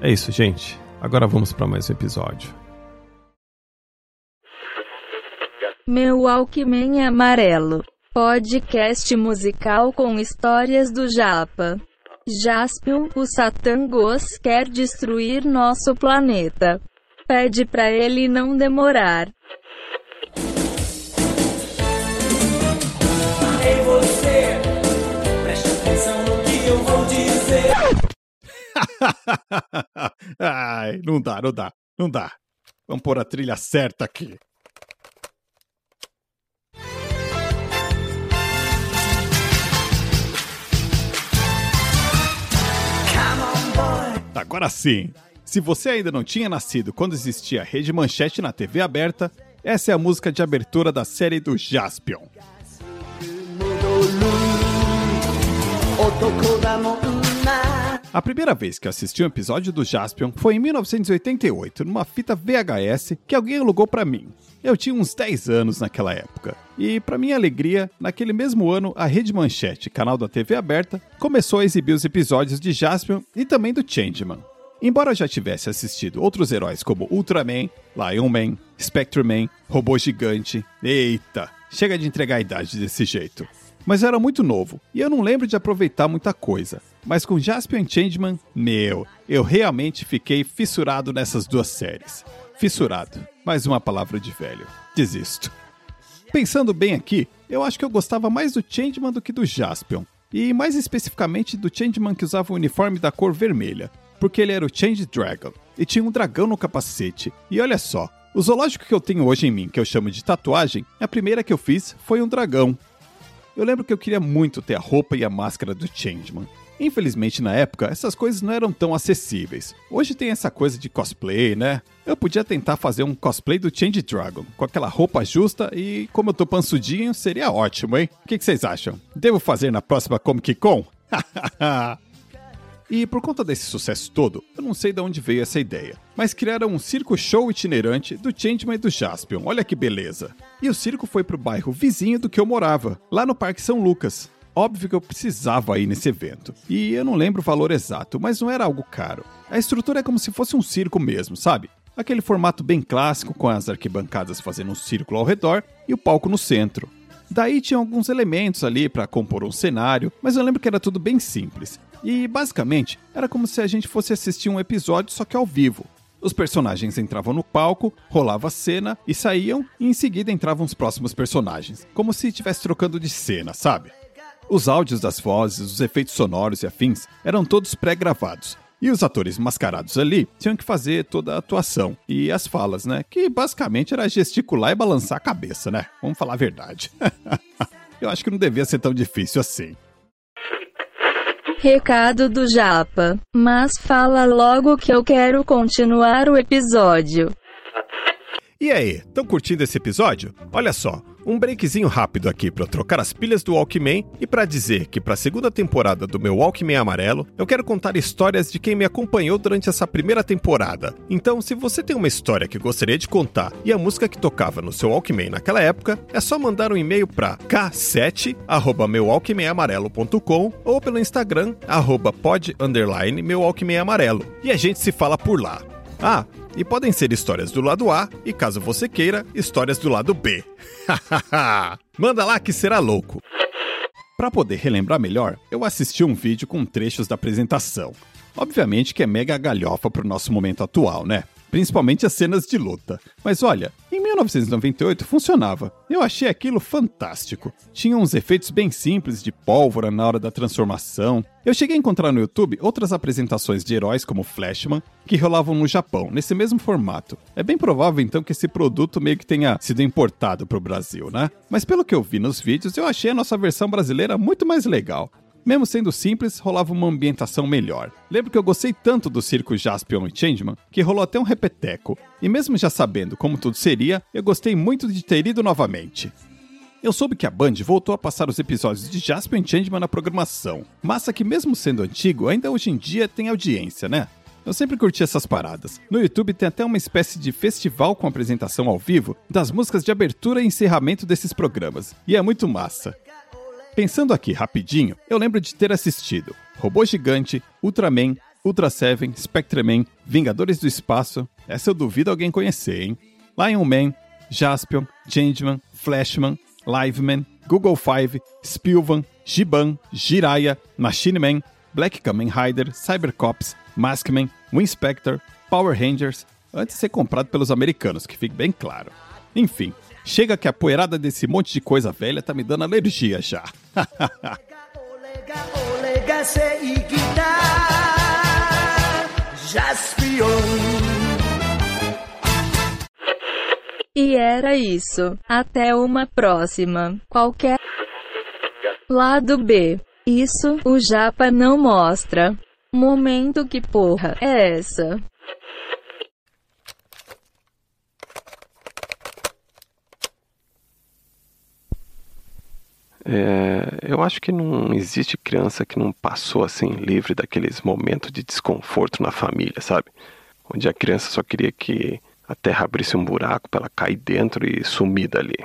É isso, gente. Agora vamos para mais um episódio. Meu Alckmin Amarelo. Podcast musical com histórias do Japa. Jaspion, o Satangos, quer destruir nosso planeta. Pede pra ele não demorar. Ei você, preste atenção no que eu vou dizer. Ai, não dá, não dá, não dá. Vamos pôr a trilha certa aqui. Agora sim! Se você ainda não tinha nascido quando existia a Rede Manchete na TV aberta, essa é a música de abertura da série do Jaspion. A primeira vez que eu assisti um episódio do Jaspion foi em 1988, numa fita VHS que alguém alugou para mim. Eu tinha uns 10 anos naquela época. E, para minha alegria, naquele mesmo ano, a Rede Manchete, canal da TV aberta, começou a exibir os episódios de Jaspion e também do Changeman. Embora eu já tivesse assistido outros heróis como Ultraman, Lion Man, Spectreman, Robô Gigante, eita, chega de entregar a idade desse jeito. Mas eu era muito novo e eu não lembro de aproveitar muita coisa. Mas com Jaspion Changeman, meu, eu realmente fiquei fissurado nessas duas séries. Fissurado, mais uma palavra de velho. Desisto. Pensando bem aqui, eu acho que eu gostava mais do Changeman do que do Jaspion. E mais especificamente do Changeman que usava o uniforme da cor vermelha, porque ele era o Change Dragon e tinha um dragão no capacete. E olha só, o zoológico que eu tenho hoje em mim, que eu chamo de tatuagem, a primeira que eu fiz foi um dragão. Eu lembro que eu queria muito ter a roupa e a máscara do Changeman. Infelizmente, na época, essas coisas não eram tão acessíveis. Hoje tem essa coisa de cosplay, né? Eu podia tentar fazer um cosplay do Change Dragon, com aquela roupa justa e, como eu tô pansudinho, seria ótimo, hein? O que, vocês acham? Devo fazer na próxima Comic Con? E por conta desse sucesso todo, eu não sei de onde veio essa ideia, mas criaram um circo show itinerante do Changeman e do Jaspion, olha que beleza. E o circo foi pro bairro vizinho do que eu morava, lá no Parque São Lucas. Óbvio que eu precisava ir nesse evento. E eu não lembro o valor exato, mas não era algo caro. A estrutura é como se fosse um circo mesmo, sabe? Aquele formato bem clássico, com as arquibancadas fazendo um círculo ao redor e o palco no centro. Daí tinha alguns elementos ali para compor um cenário, mas eu lembro que era tudo bem simples. E basicamente era como se a gente fosse assistir um episódio só que ao vivo. Os personagens entravam no palco, rolava a cena e saíam, e em seguida entravam os próximos personagens, como se estivesse trocando de cena, sabe? Os áudios das vozes, os efeitos sonoros e afins eram todos pré-gravados. E os atores mascarados ali tinham que fazer toda a atuação e as falas, né? Que basicamente era gesticular e balançar a cabeça, né? Vamos falar a verdade. eu acho que não devia ser tão difícil assim. Recado do Japa. Mas fala logo que eu quero continuar o episódio. E aí, estão curtindo esse episódio? Olha só, um breakzinho rápido aqui para trocar as pilhas do Walkman e para dizer que para a segunda temporada do meu Walkman amarelo, eu quero contar histórias de quem me acompanhou durante essa primeira temporada. Então, se você tem uma história que gostaria de contar e a música que tocava no seu Walkman naquela época, é só mandar um e-mail para k7@meualkmanamarelo.com ou pelo Instagram arroba pod underline meu Walkman amarelo. E a gente se fala por lá. Ah, e podem ser histórias do lado A e, caso você queira, histórias do lado B. Manda lá que será louco. Para poder relembrar melhor, eu assisti um vídeo com trechos da apresentação. Obviamente que é mega galhofa pro nosso momento atual, né? Principalmente as cenas de luta. Mas olha, 1998 funcionava. Eu achei aquilo fantástico. Tinha uns efeitos bem simples de pólvora na hora da transformação. Eu cheguei a encontrar no YouTube outras apresentações de heróis como Flashman que rolavam no Japão, nesse mesmo formato. É bem provável então que esse produto meio que tenha sido importado para o Brasil, né? Mas pelo que eu vi nos vídeos, eu achei a nossa versão brasileira muito mais legal. Mesmo sendo simples, rolava uma ambientação melhor. Lembro que eu gostei tanto do circo Jaspion e Changeman que rolou até um repeteco. E mesmo já sabendo como tudo seria, eu gostei muito de ter ido novamente. Eu soube que a Band voltou a passar os episódios de Jaspion e Changeman na programação. Massa que mesmo sendo antigo, ainda hoje em dia tem audiência, né? Eu sempre curti essas paradas. No YouTube tem até uma espécie de festival com apresentação ao vivo das músicas de abertura e encerramento desses programas. E é muito massa. Pensando aqui rapidinho, eu lembro de ter assistido Robô Gigante, Ultraman, Ultra Seven, Spectreman, Vingadores do Espaço, essa eu duvido alguém conhecer, hein? Lion Man, Jaspion, Changeman, Flashman, Liveman, Google Five, Spilvan, Giban, Jiraiya, Machine Man, Black Kamen Rider, Cybercops, Maskman, Winspector, Power Rangers, antes de ser comprado pelos americanos, que fique bem claro. Enfim, chega que a poeirada desse monte de coisa velha tá me dando alergia já. E era isso. Até uma próxima. Qualquer lado B. Isso o Japa não mostra. Momento que porra é essa? É, eu acho que não existe criança que não passou assim livre daqueles momentos de desconforto na família, sabe? Onde a criança só queria que a terra abrisse um buraco para ela cair dentro e sumir dali.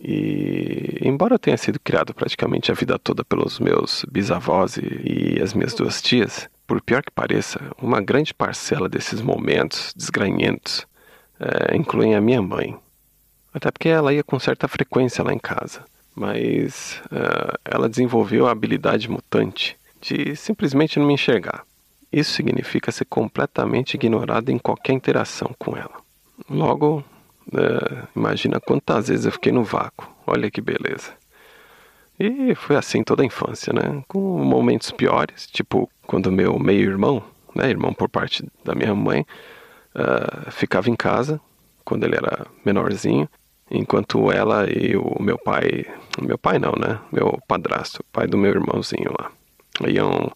E embora eu tenha sido criado praticamente a vida toda pelos meus bisavós e, e as minhas duas tias, por pior que pareça, uma grande parcela desses momentos desgranhentos é, incluem a minha mãe. Até porque ela ia com certa frequência lá em casa mas uh, ela desenvolveu a habilidade mutante de simplesmente não me enxergar. Isso significa ser completamente ignorado em qualquer interação com ela. Logo, uh, imagina quantas vezes eu fiquei no vácuo. Olha que beleza. E foi assim toda a infância, né? Com momentos piores, tipo quando meu meio-irmão, né, irmão por parte da minha mãe, uh, ficava em casa quando ele era menorzinho enquanto ela e o meu pai, meu pai não, né? Meu padrasto, pai do meu irmãozinho lá, iam,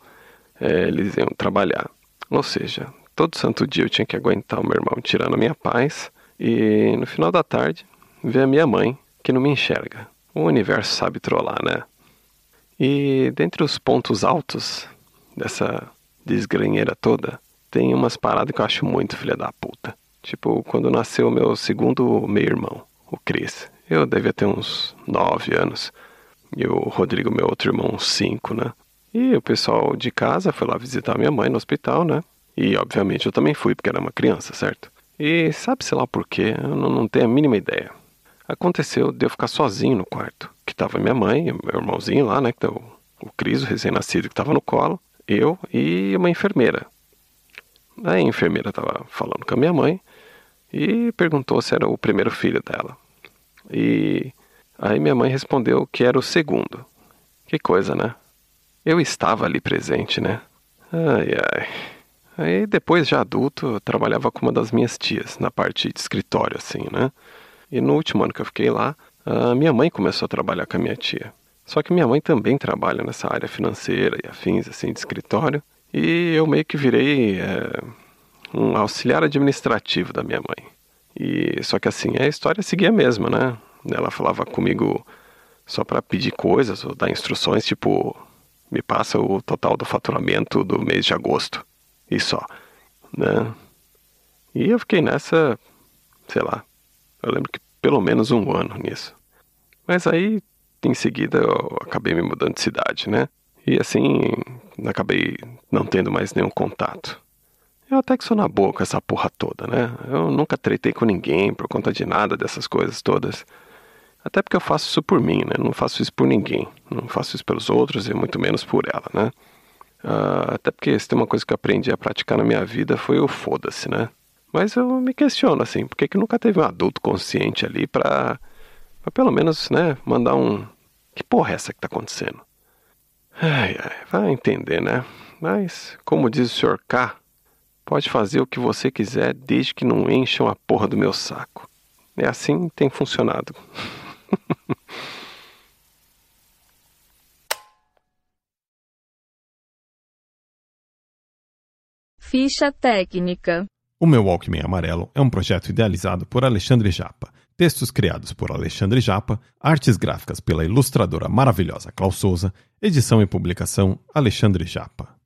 é, eles iam trabalhar. Ou seja, todo santo dia eu tinha que aguentar o meu irmão tirando a minha paz e no final da tarde ver a minha mãe que não me enxerga. O universo sabe trollar, né? E dentre os pontos altos dessa desgranheira toda, tem umas paradas que eu acho muito filha da puta. Tipo, quando nasceu meu segundo meio-irmão o Cris. Eu devia ter uns nove anos. E o Rodrigo, meu outro irmão, cinco, né? E o pessoal de casa foi lá visitar minha mãe no hospital, né? E obviamente eu também fui, porque era uma criança, certo? E sabe-se lá por quê, eu não, não tenho a mínima ideia. Aconteceu de eu ficar sozinho no quarto, que tava minha mãe, meu irmãozinho lá, né? Que o, o Cris, o recém-nascido, que tava no colo, eu e uma enfermeira. A enfermeira tava falando com a minha mãe e perguntou se era o primeiro filho dela. E aí minha mãe respondeu que era o segundo. Que coisa, né? Eu estava ali presente, né? Ai, ai. Aí depois, já adulto, eu trabalhava com uma das minhas tias, na parte de escritório, assim, né? E no último ano que eu fiquei lá, a minha mãe começou a trabalhar com a minha tia. Só que minha mãe também trabalha nessa área financeira e afins, assim, de escritório. E eu meio que virei é, um auxiliar administrativo da minha mãe. E só que assim, a história seguia a mesma, né? Ela falava comigo só para pedir coisas ou dar instruções, tipo, me passa o total do faturamento do mês de agosto. E só, né? E eu fiquei nessa, sei lá, eu lembro que pelo menos um ano nisso. Mas aí, em seguida, eu acabei me mudando de cidade, né? E assim, acabei não tendo mais nenhum contato. Eu até que sou na boa com essa porra toda, né? Eu nunca tretei com ninguém por conta de nada dessas coisas todas. Até porque eu faço isso por mim, né? Não faço isso por ninguém. Não faço isso pelos outros e muito menos por ela, né? Uh, até porque se tem uma coisa que eu aprendi a praticar na minha vida foi o foda-se, né? Mas eu me questiono, assim, por que, que nunca teve um adulto consciente ali pra, pra pelo menos, né, mandar um... Que porra é essa que tá acontecendo? Ai, ai, vai entender, né? Mas, como diz o Sr. K, pode fazer o que você quiser desde que não encham a porra do meu saco. É assim que tem funcionado. Ficha técnica. O meu Walkman Amarelo é um projeto idealizado por Alexandre Japa. Textos criados por Alexandre Japa, artes gráficas pela ilustradora maravilhosa Klaus Souza, edição e publicação Alexandre Japa.